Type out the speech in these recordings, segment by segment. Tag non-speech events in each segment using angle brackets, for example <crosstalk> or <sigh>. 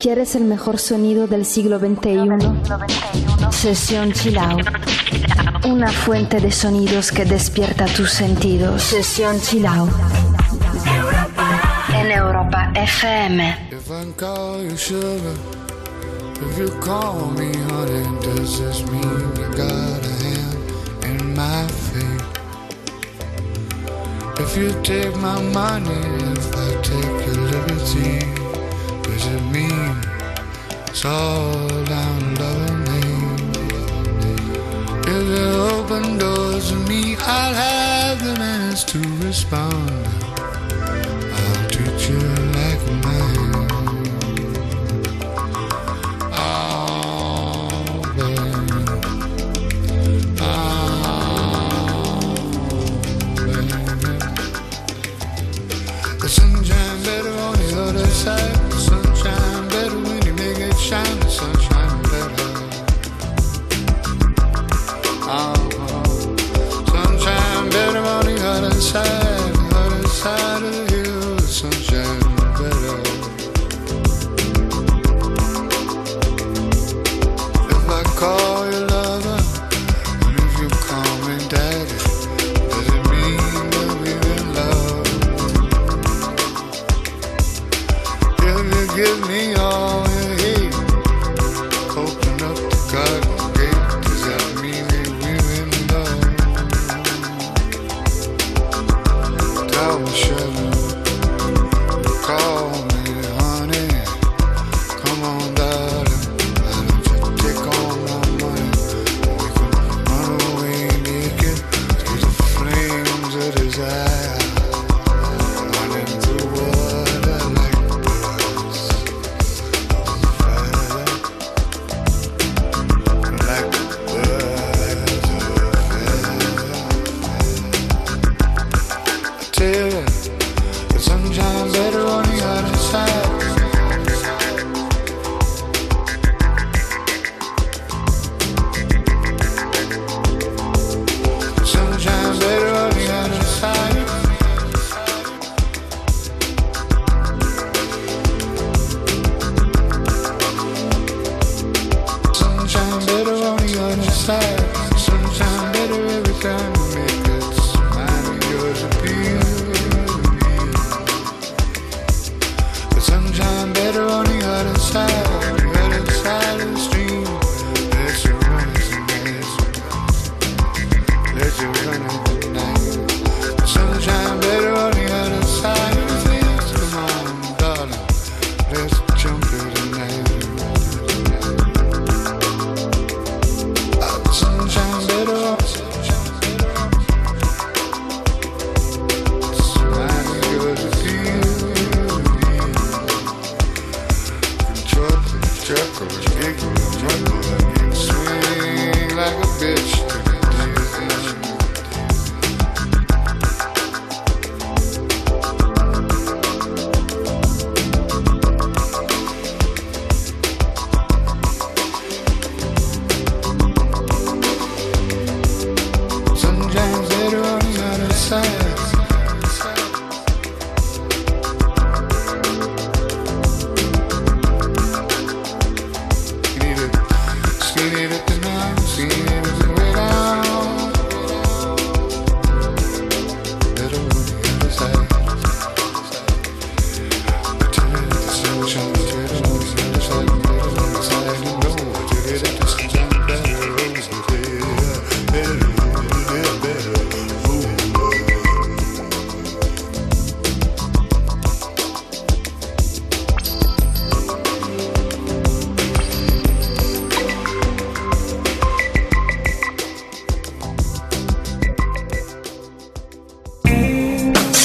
¿Quieres el mejor sonido del siglo XXI? Sesión Chill Out. Una fuente de sonidos que despierta tus sentidos. Sesión Chill Out. En Europa FM. If I call you sugar, if you call me honey, does this mean you got a hand in my fate? If you take my money, if I take your liberty. It's all down loving me. If you open doors to me, I'll have the manners to respond.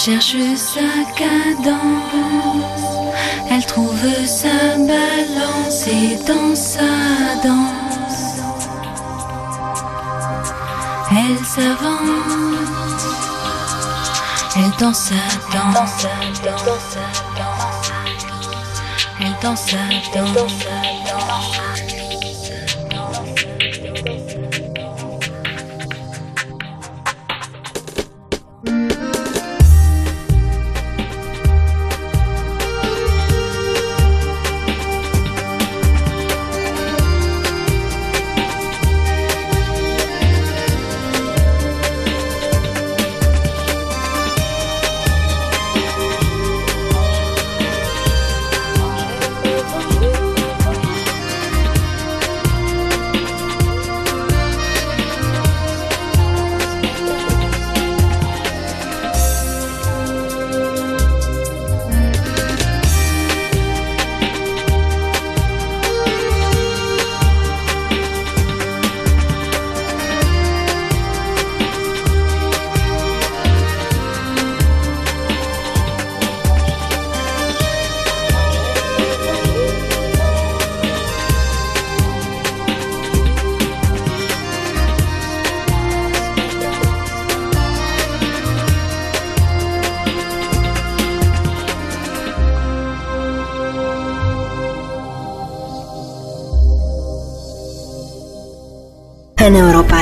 Elle cherche sa cadence, elle trouve sa balance et dans sa danse, elle s'avance, elle danse sa danse, elle danse sa danse, elle danse sa danse.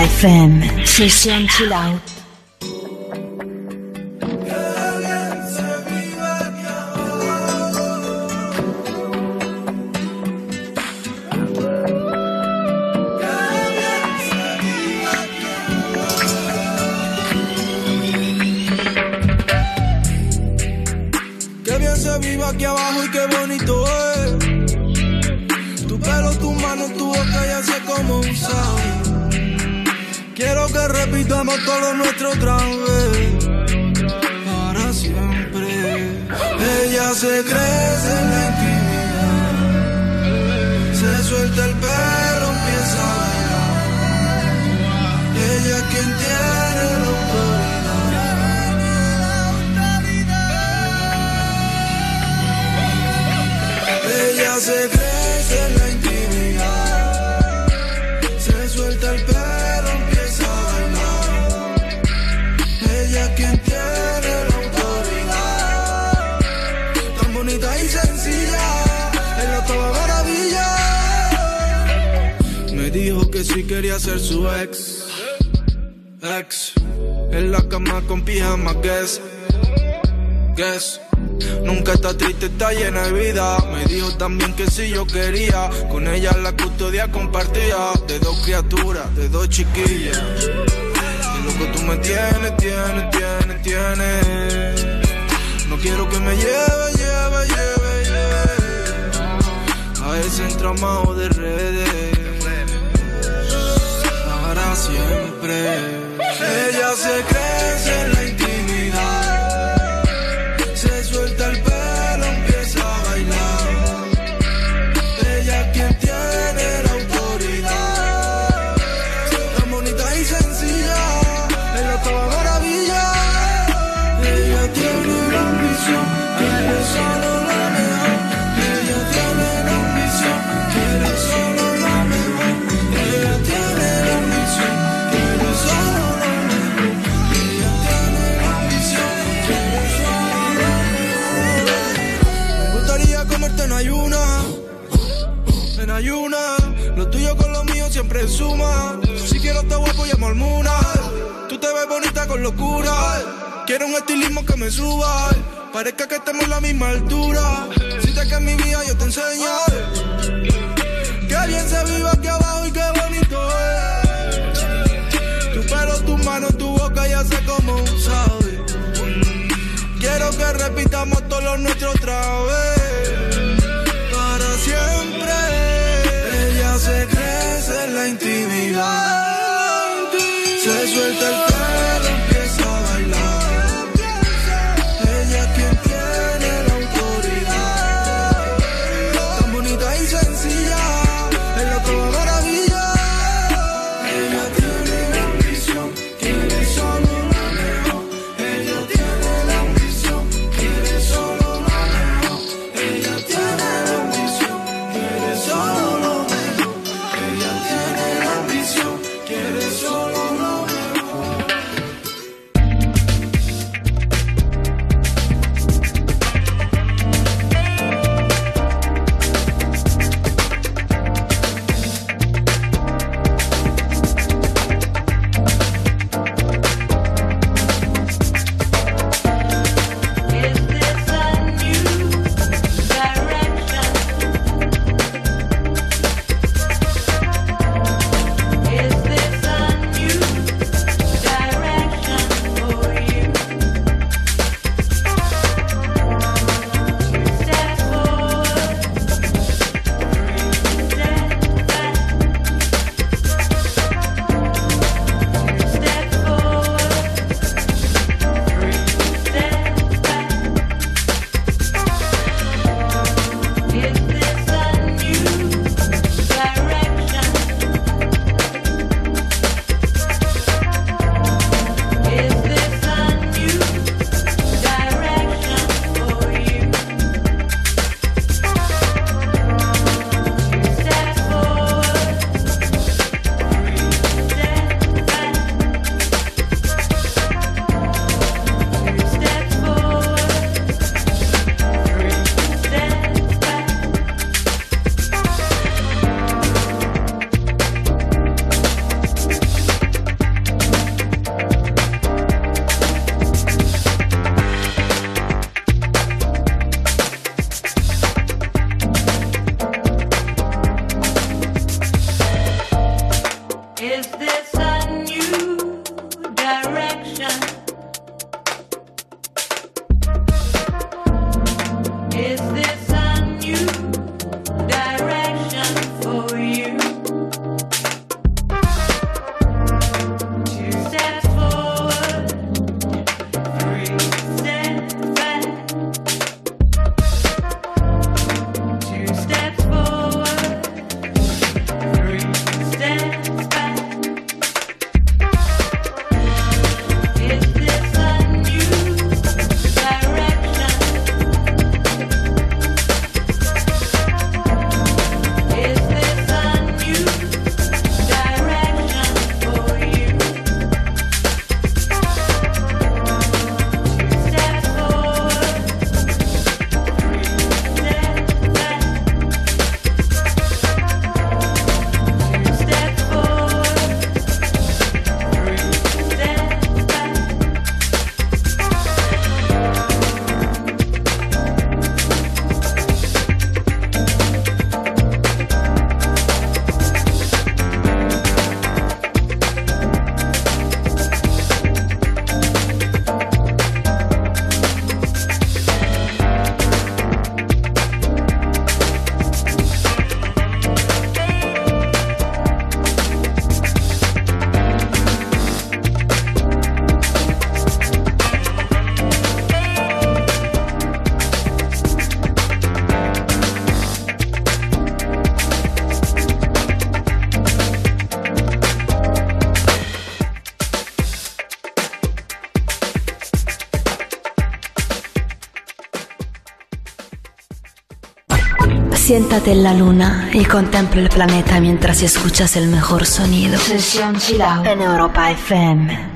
FM. Sesión Chill Out. yo quería. Con ella la custodia compartía de dos criaturas, de dos chiquillas. Y lo que tú me tienes, tienes, tienes, tienes. No quiero que me lleve, lleve, lleve, lleve. A ese entramado de redes. Para siempre. Ella se crece en Quiero un estilismo que me suba. Parezca que estemos a la misma altura. Si te que mi vida yo te enseño. Que bien se vive aquí abajo y qué bonito es. Tu pelo, tu mano, tu boca ya sé cómo sabe. Quiero que repitamos todos los nuestros otra vez. Para siempre. Ella se crece en la intimidad. direction. Siéntate en la luna y contempla el planeta mientras escuchas el mejor sonido. Sesión Chill Out en Europa FM.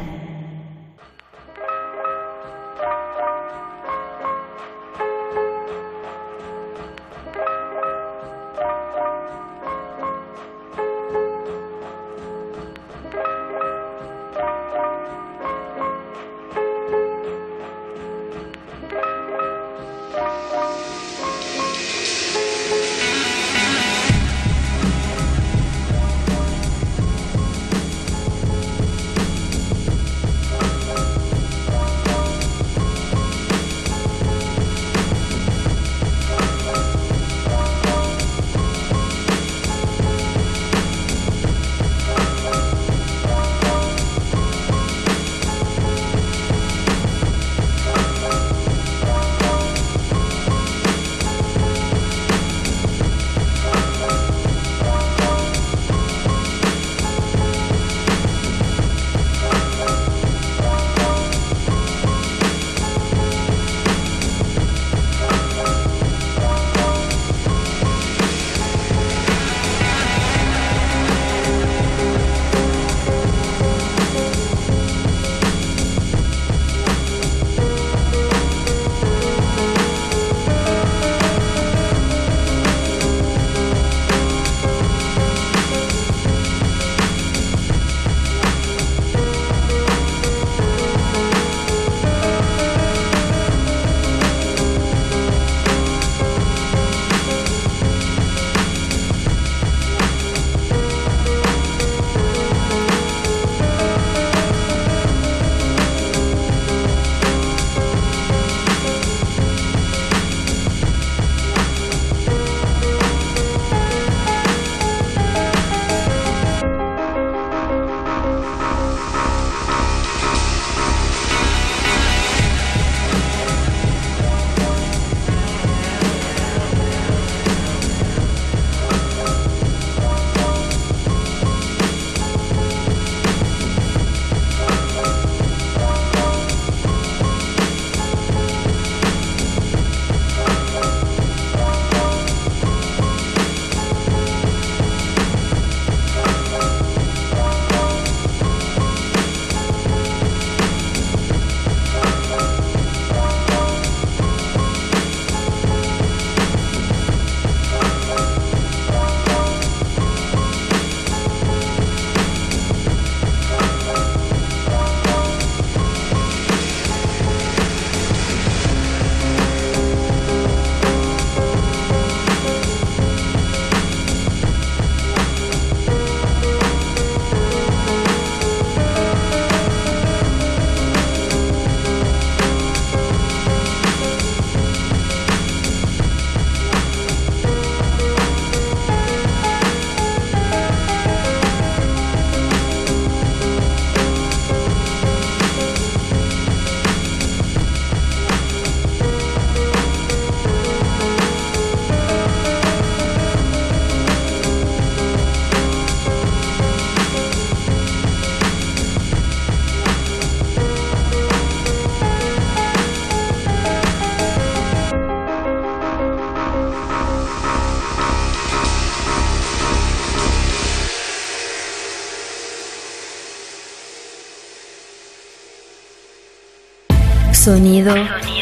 Sonido,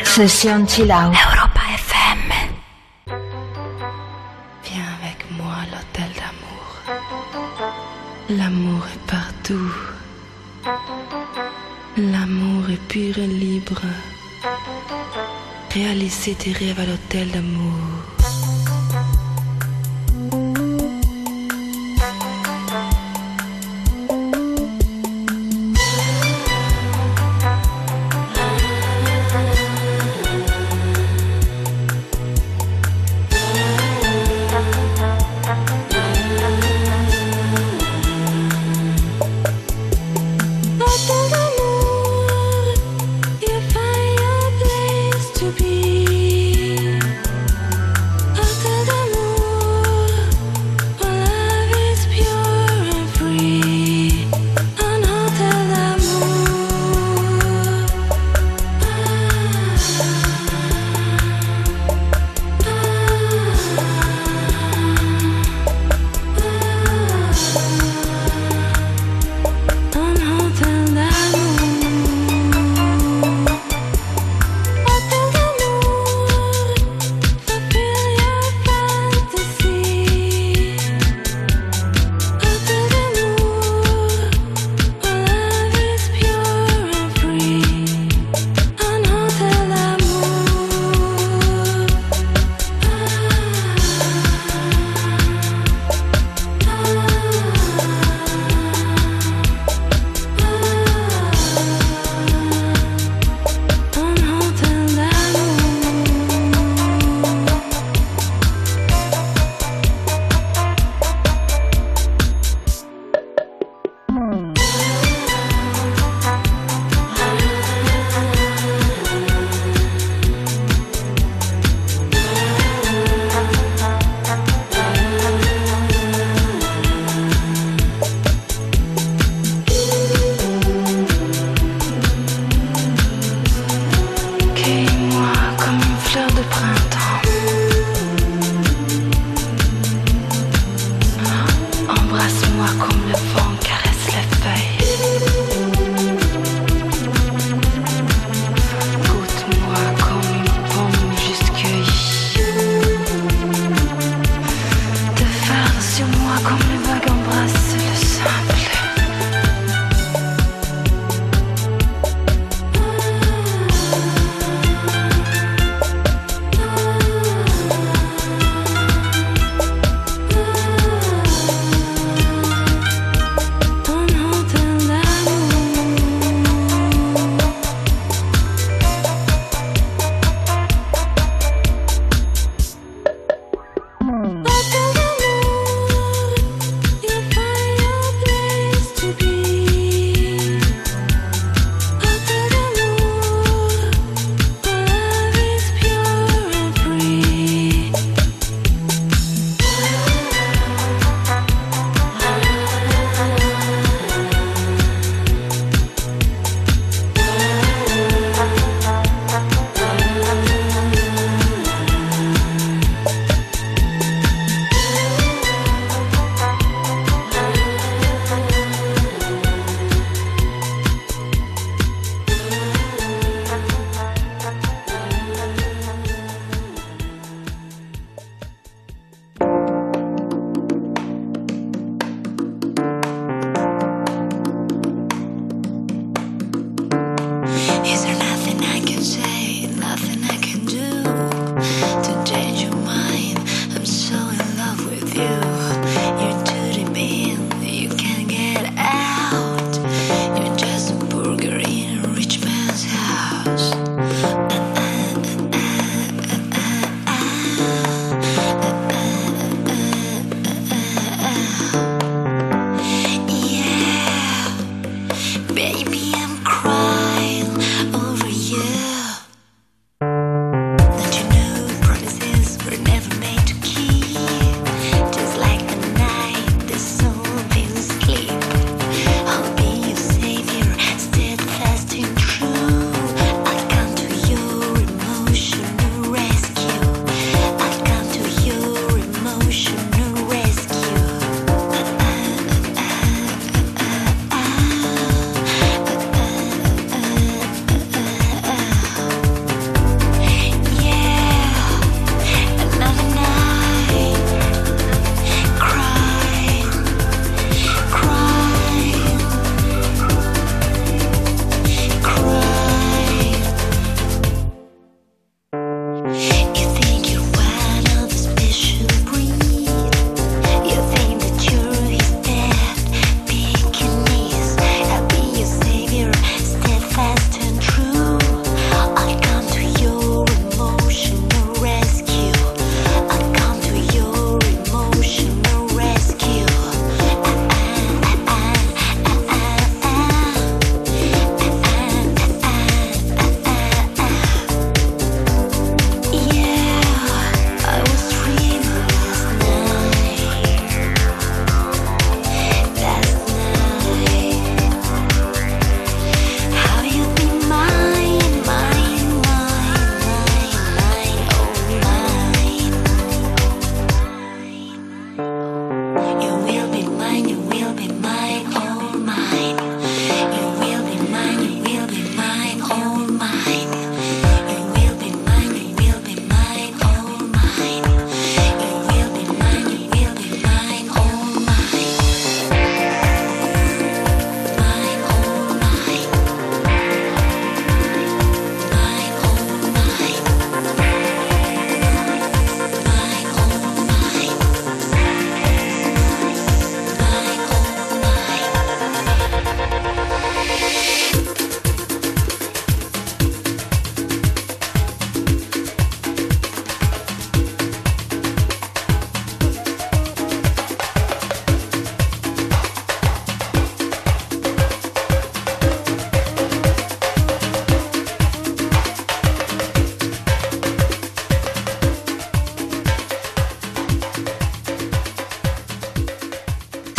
session Europa FM. Viens avec moi à l'hôtel d'amour. L'amour est partout. L'amour est pur et libre. Réaliser tes rêves à l'hôtel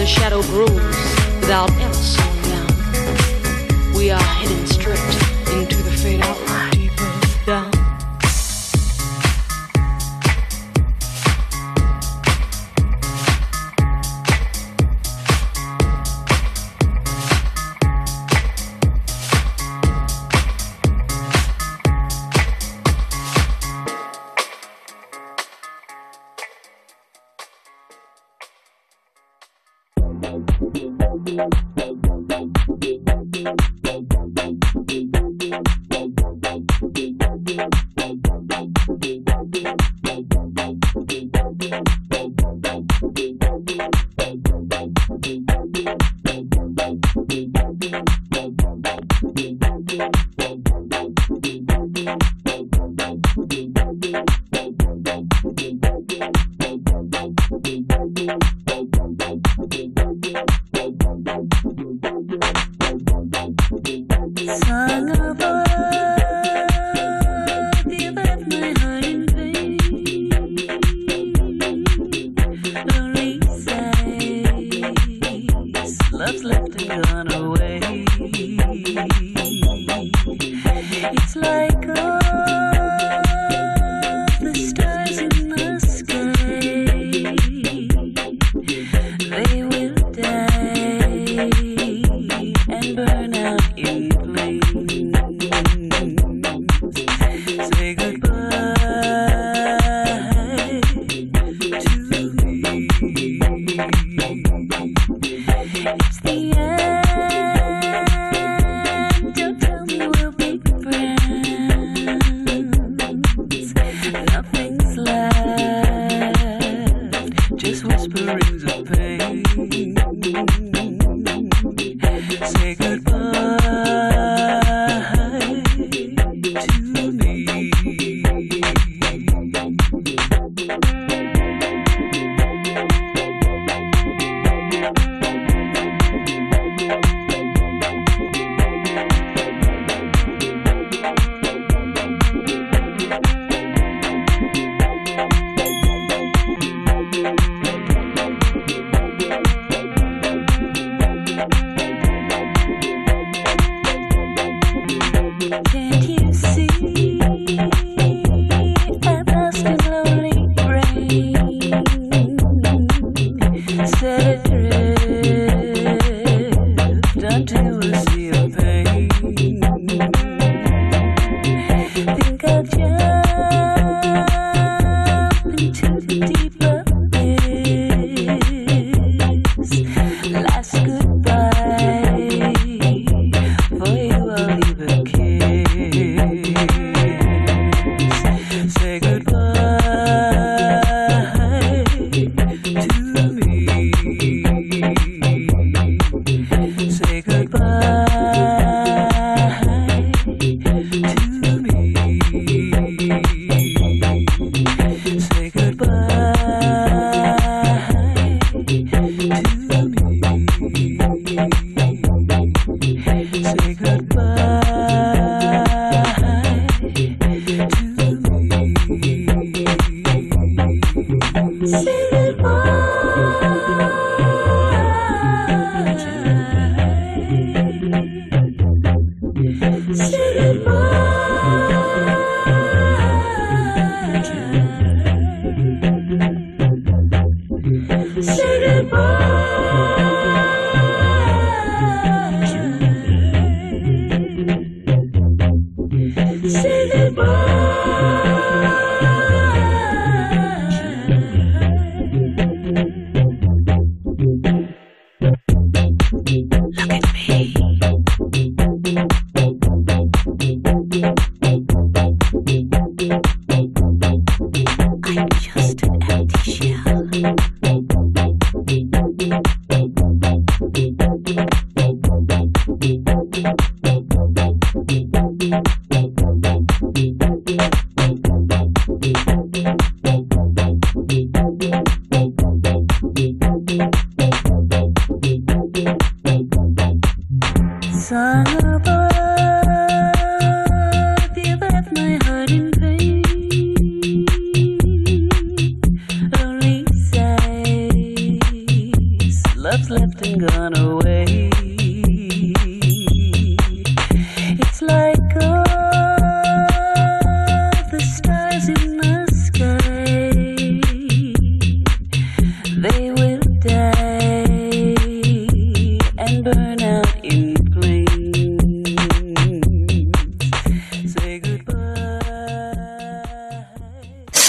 the shadow grows without ever slowing down. We are hidden strict.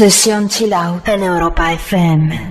Sesión Chill en Europa FM.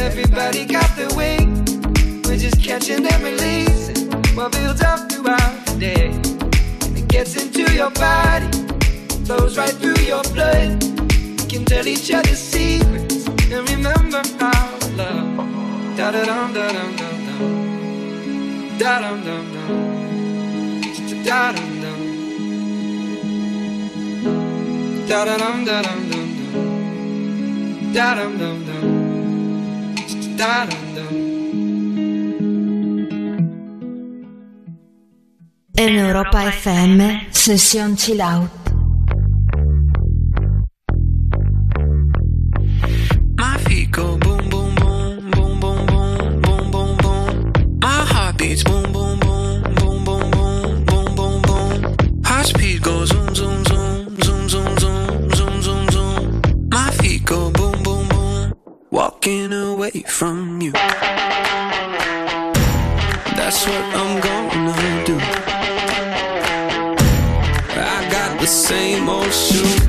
everybody got their way. We're just catching and releasing what builds up throughout the day. It gets into your body, flows right through your blood. We can tell each other secrets and remember our love. Da da dum da dum dum dum. Da dum dum dum. Da dum dum. Da dum dum dum dum. Da dum dum dum. da. In Europa FM, sessione Chill Out. From you. That's what I'm gonna do. I got the same old shoes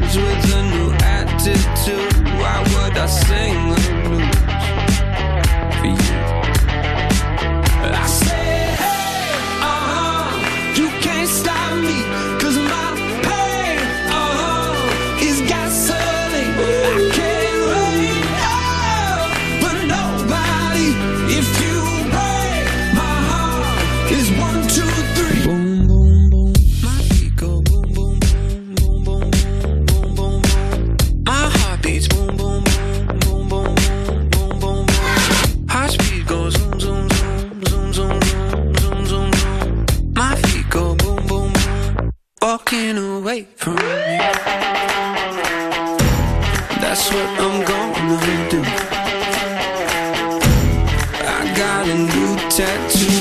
tattoo.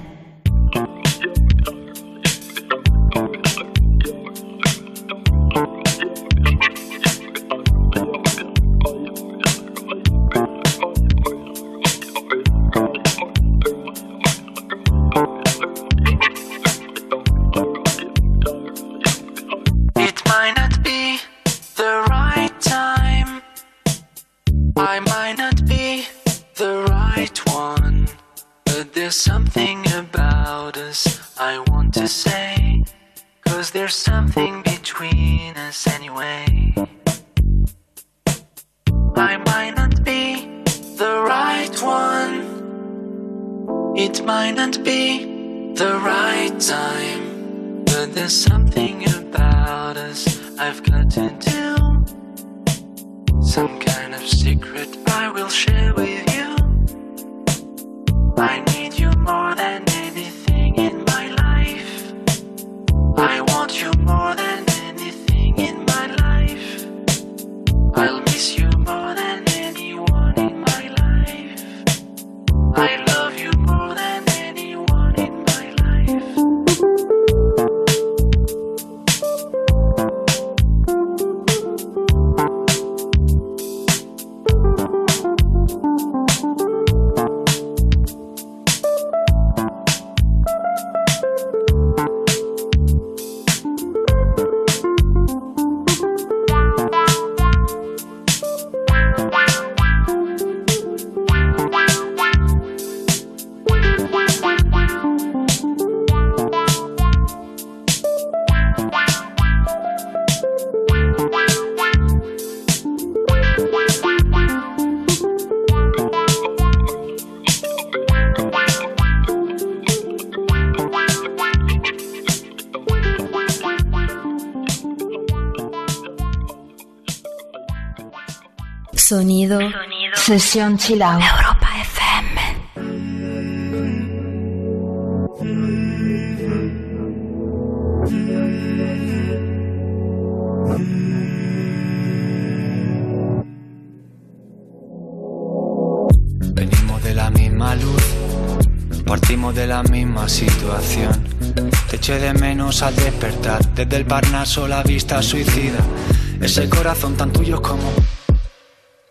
Sesión Chill Out. Europa FM. Venimos de la misma luz, partimos de la misma situación. Te eché de menos al despertar, desde el Parnaso la vista suicida. Ese corazón tan tuyo como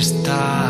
está.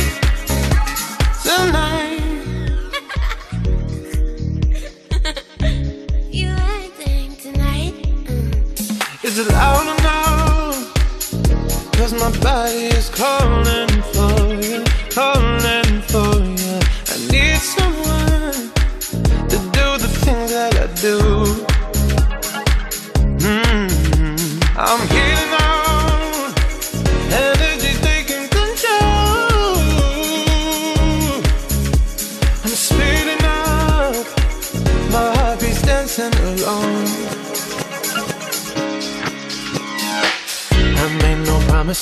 <laughs> You acting tonight? Mm. Is it loud enough? Cause my body is calling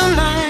You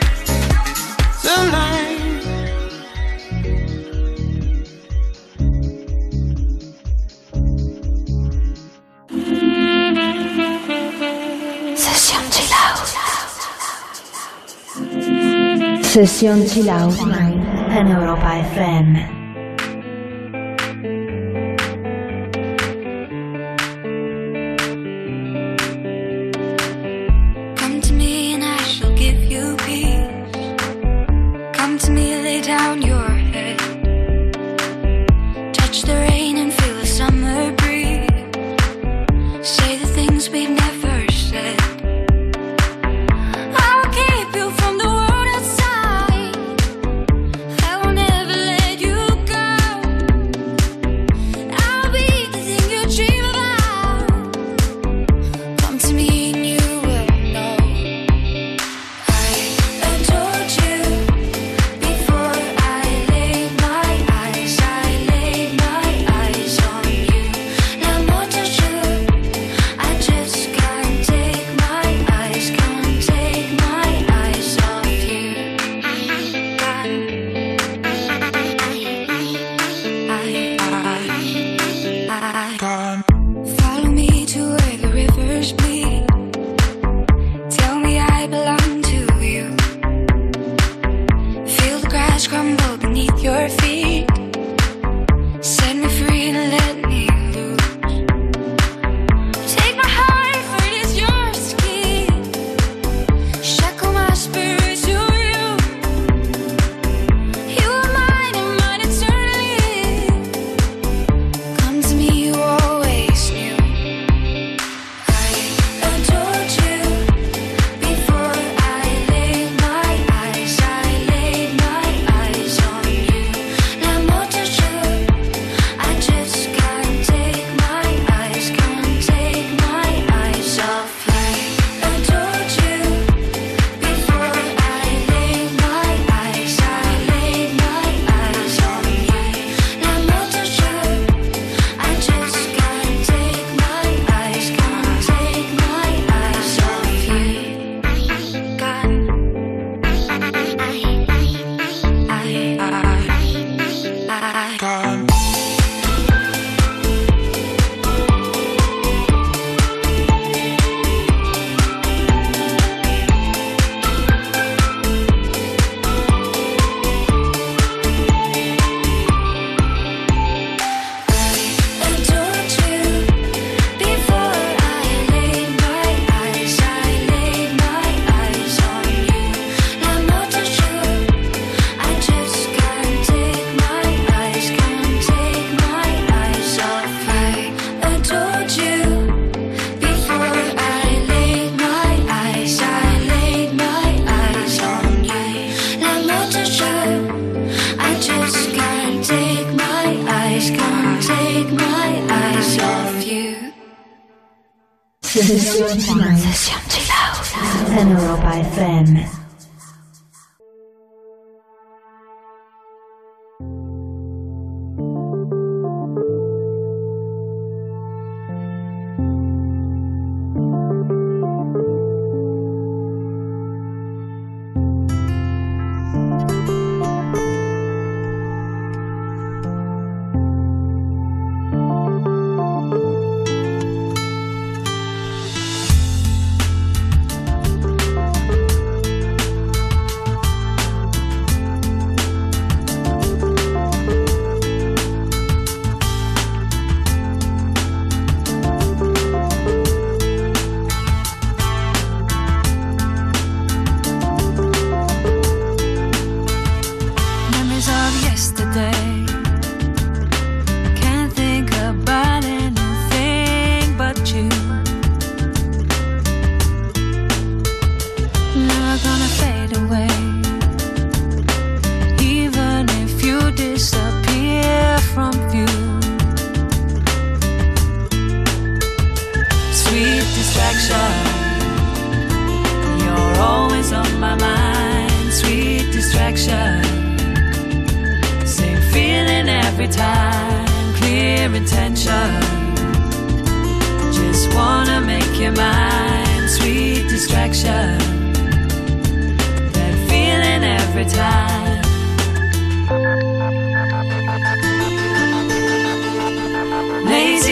Session Chill Out. Session Chill Out en Europa FM.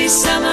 Summer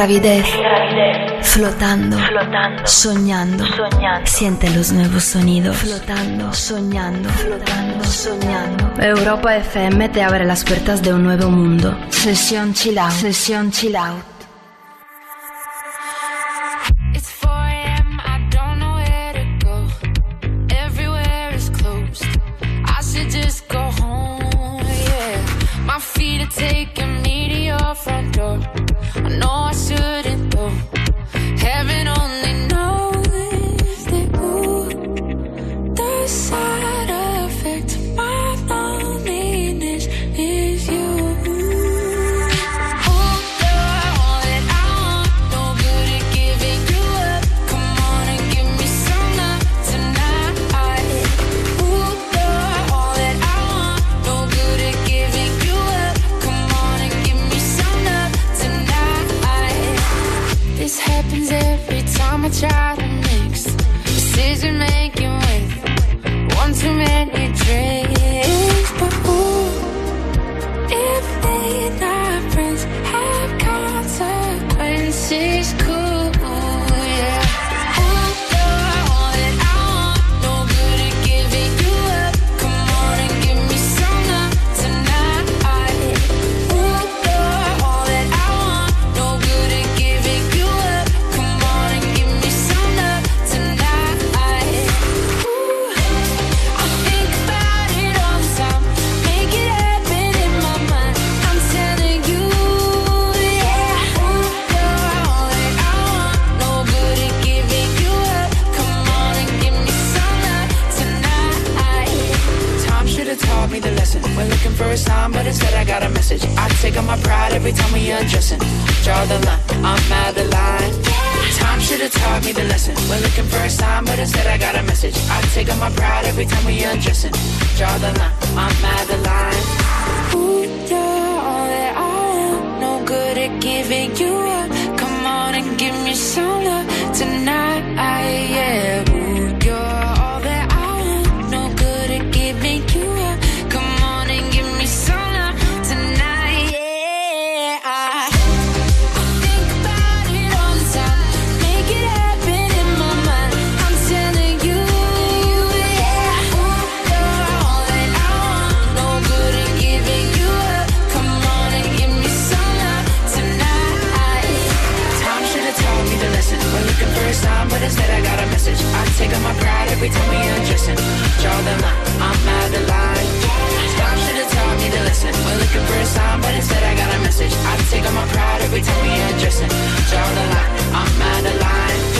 ingravidez. Flotando. flotando, soñando, siente los nuevos sonidos, flotando, soñando, flotando, soñando. Europa FM te abre las puertas de un nuevo mundo. Sesión chill out, sesión chill out. taking me to your front door Know I shouldn't though. Heaven only got a message. I take on my pride every time we undressing. Draw the line, I'm out the line. Time should have taught me the lesson. We're looking for a sign, but instead I got a message. I take on my pride every time we undressing. Draw the line, I'm out the line. Ooh, you're all that I want. No good at giving you up. Come on and give me some love tonight. Yeah. I take out my pride every time we undressing. Draw the line, I'm out of line. Stop, should've taught me to listen. We're looking for a sign, but instead I got a message. I take out my pride every time we undressing. Draw the line, I'm out of line.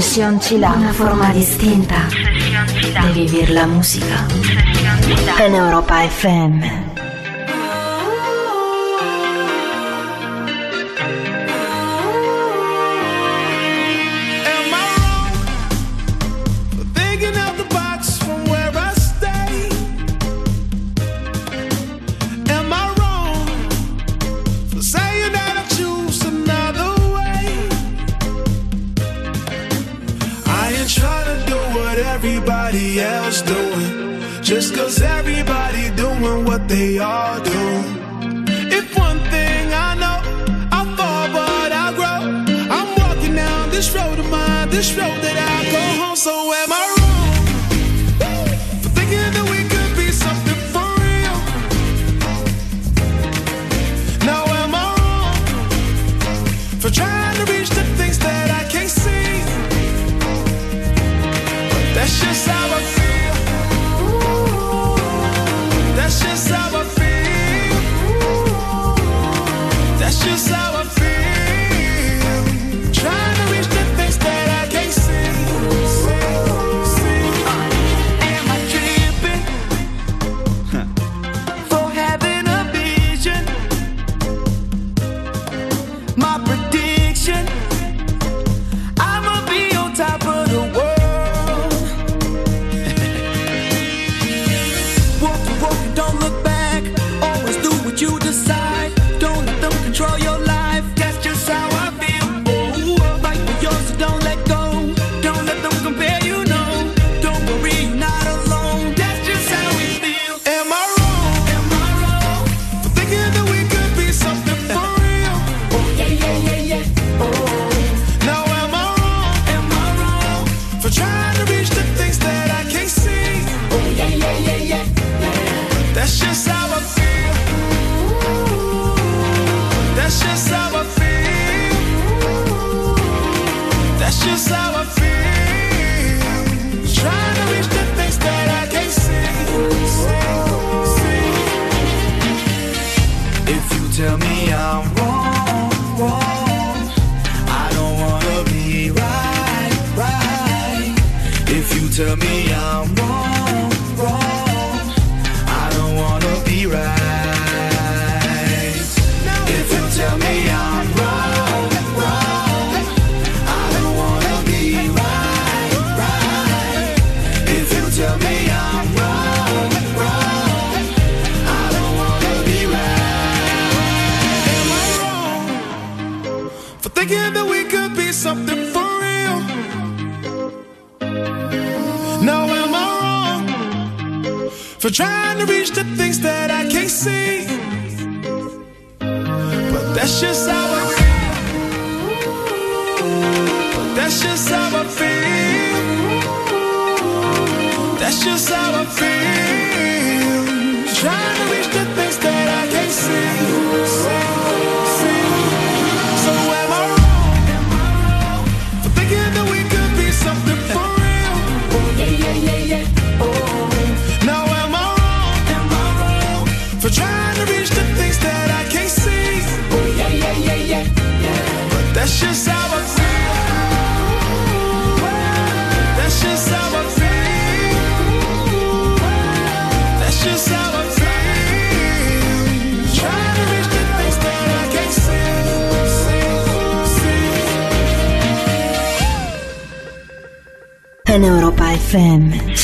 Session Cila. Una forma distinta di vivere la musica. En Europa FM.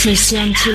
谢西安之。